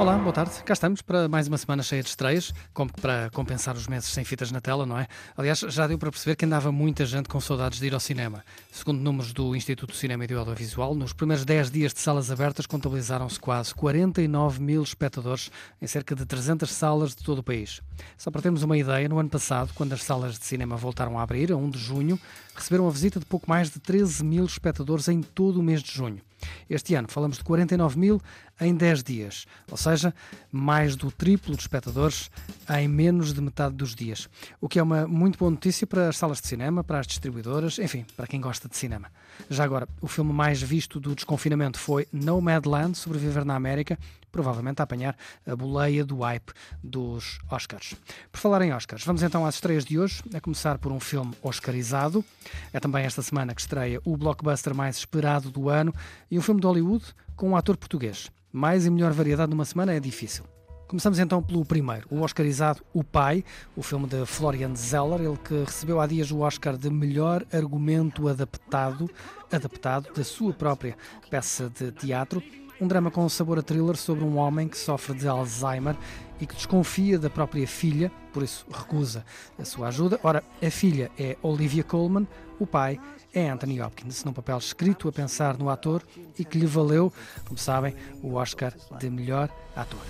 Olá, boa tarde. Cá estamos para mais uma semana cheia de estreias, como para compensar os meses sem fitas na tela, não é? Aliás, já deu para perceber que andava muita gente com saudades de ir ao cinema. Segundo números do Instituto de Cinema e do Audiovisual, nos primeiros 10 dias de salas abertas contabilizaram-se quase 49 mil espectadores em cerca de 300 salas de todo o país. Só para termos uma ideia, no ano passado, quando as salas de cinema voltaram a abrir, a 1 de junho, receberam a visita de pouco mais de 13 mil espectadores em todo o mês de junho. Este ano falamos de 49 mil em 10 dias, ou seja, mais do triplo de espectadores em menos de metade dos dias. O que é uma muito boa notícia para as salas de cinema, para as distribuidoras, enfim, para quem gosta de cinema. Já agora, o filme mais visto do desconfinamento foi Nomadland, Sobreviver na América, provavelmente a apanhar a boleia do hype dos Oscars. Por falar em Oscars, vamos então às estreias de hoje, a começar por um filme oscarizado. É também esta semana que estreia o blockbuster mais esperado do ano e um filme de Hollywood com um ator português. Mais e melhor variedade numa semana é difícil. Começamos então pelo primeiro, o Oscarizado O Pai, o filme de Florian Zeller, ele que recebeu há dias o Oscar de melhor argumento adaptado, adaptado da sua própria peça de teatro. Um drama com sabor a thriller sobre um homem que sofre de Alzheimer e que desconfia da própria filha, por isso recusa a sua ajuda. Ora, a filha é Olivia Colman, o pai é Anthony Hopkins, num papel escrito a pensar no ator e que lhe valeu, como sabem, o Oscar de melhor ator.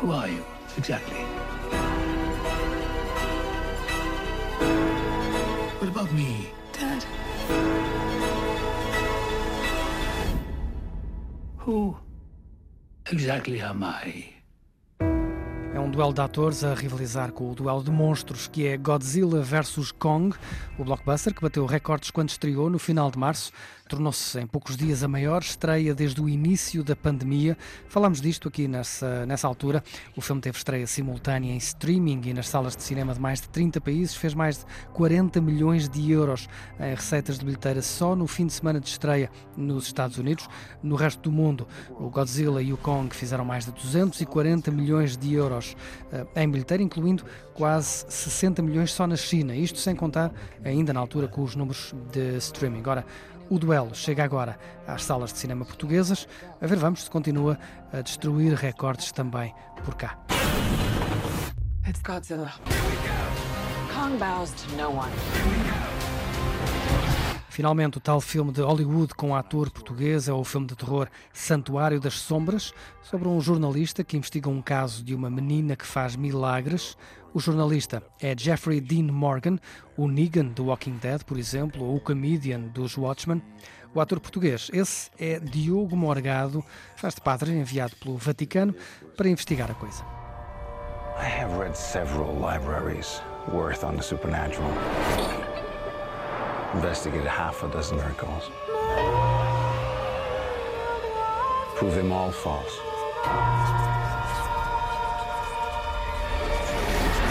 Who are you, exactly? What about me? Dad, Who exactly am I? É um duelo de atores a rivalizar com o duelo de monstros que é Godzilla vs Kong, o blockbuster que bateu recordes quando estreou no final de março. Tornou-se em poucos dias a maior estreia desde o início da pandemia. Falámos disto aqui nessa, nessa altura. O filme teve estreia simultânea em streaming e nas salas de cinema de mais de 30 países. Fez mais de 40 milhões de euros em receitas de bilheteira só no fim de semana de estreia nos Estados Unidos. No resto do mundo, o Godzilla e o Kong fizeram mais de 240 milhões de euros eh, em bilheteira, incluindo quase 60 milhões só na China. Isto sem contar ainda na altura com os números de streaming. Agora, o duelo chega agora às salas de cinema portuguesas. A ver, vamos se continua a destruir recordes também por cá. it's Godzilla. Kong bows to no one. Finalmente, o tal filme de Hollywood com ator português é o filme de terror Santuário das Sombras, sobre um jornalista que investiga um caso de uma menina que faz milagres. O jornalista é Jeffrey Dean Morgan, o Negan do Walking Dead, por exemplo, ou o comedian dos Watchmen. O ator português, esse é Diogo Morgado, faz de padre enviado pelo Vaticano para investigar a coisa. I have read several libraries worth on the supernatural. Investigated half a dozen miracles. Prove them all false.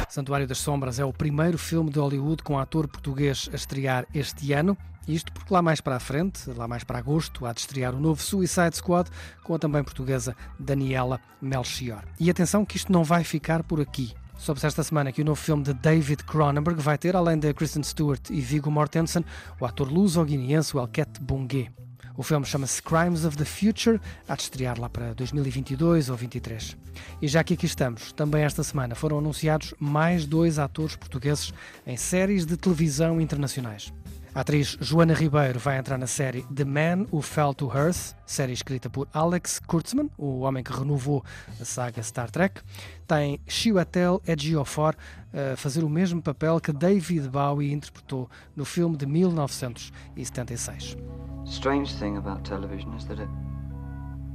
Santuário das Sombras é o primeiro filme de Hollywood com ator português a estrear este ano. Isto porque lá mais para a frente, lá mais para agosto, há de estrear o novo Suicide Squad com a também portuguesa Daniela Melchior. E atenção que isto não vai ficar por aqui. Soube-se esta semana que o novo filme de David Cronenberg vai ter, além de Kristen Stewart e Viggo Mortensen, o ator luso-guineense Elket Bungue. O filme chama-se Crimes of the Future, há de estrear lá para 2022 ou 2023. E já que aqui estamos, também esta semana foram anunciados mais dois atores portugueses em séries de televisão internacionais. A atriz Joana Ribeiro vai entrar na série The Man Who Fell to Earth, série escrita por Alex Kurtzman, o homem que renovou a saga Star Trek. Tem Chiwetel Ejiofor a fazer o mesmo papel que David Bowie interpretou no filme de 1976. Strange thing about television is that it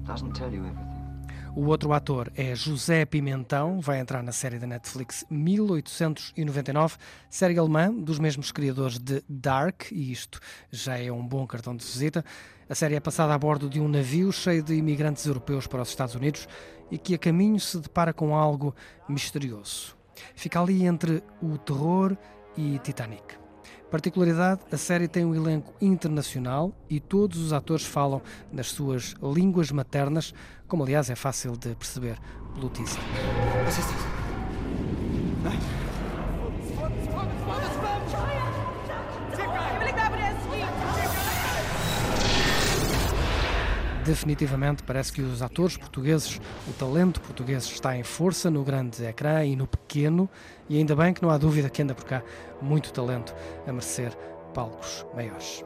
doesn't tell you everything. O outro ator é José Pimentão, vai entrar na série da Netflix 1899, série alemã dos mesmos criadores de Dark, e isto já é um bom cartão de visita. A série é passada a bordo de um navio cheio de imigrantes europeus para os Estados Unidos e que a caminho se depara com algo misterioso. Fica ali entre o terror e Titanic. Particularidade, a série tem um elenco internacional e todos os atores falam nas suas línguas maternas, como aliás é fácil de perceber pelo teaser. Definitivamente parece que os atores portugueses, o talento português está em força no grande ecrã e no pequeno, e ainda bem que não há dúvida que anda por cá muito talento a merecer palcos maiores.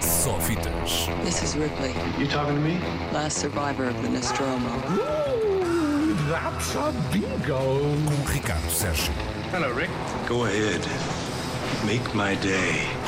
Sofitas. This is Ripley, You talking to me? last survivor of the Nostromo. That's a bingo. Com Ricardo Sérgio. Go ahead. Make my day.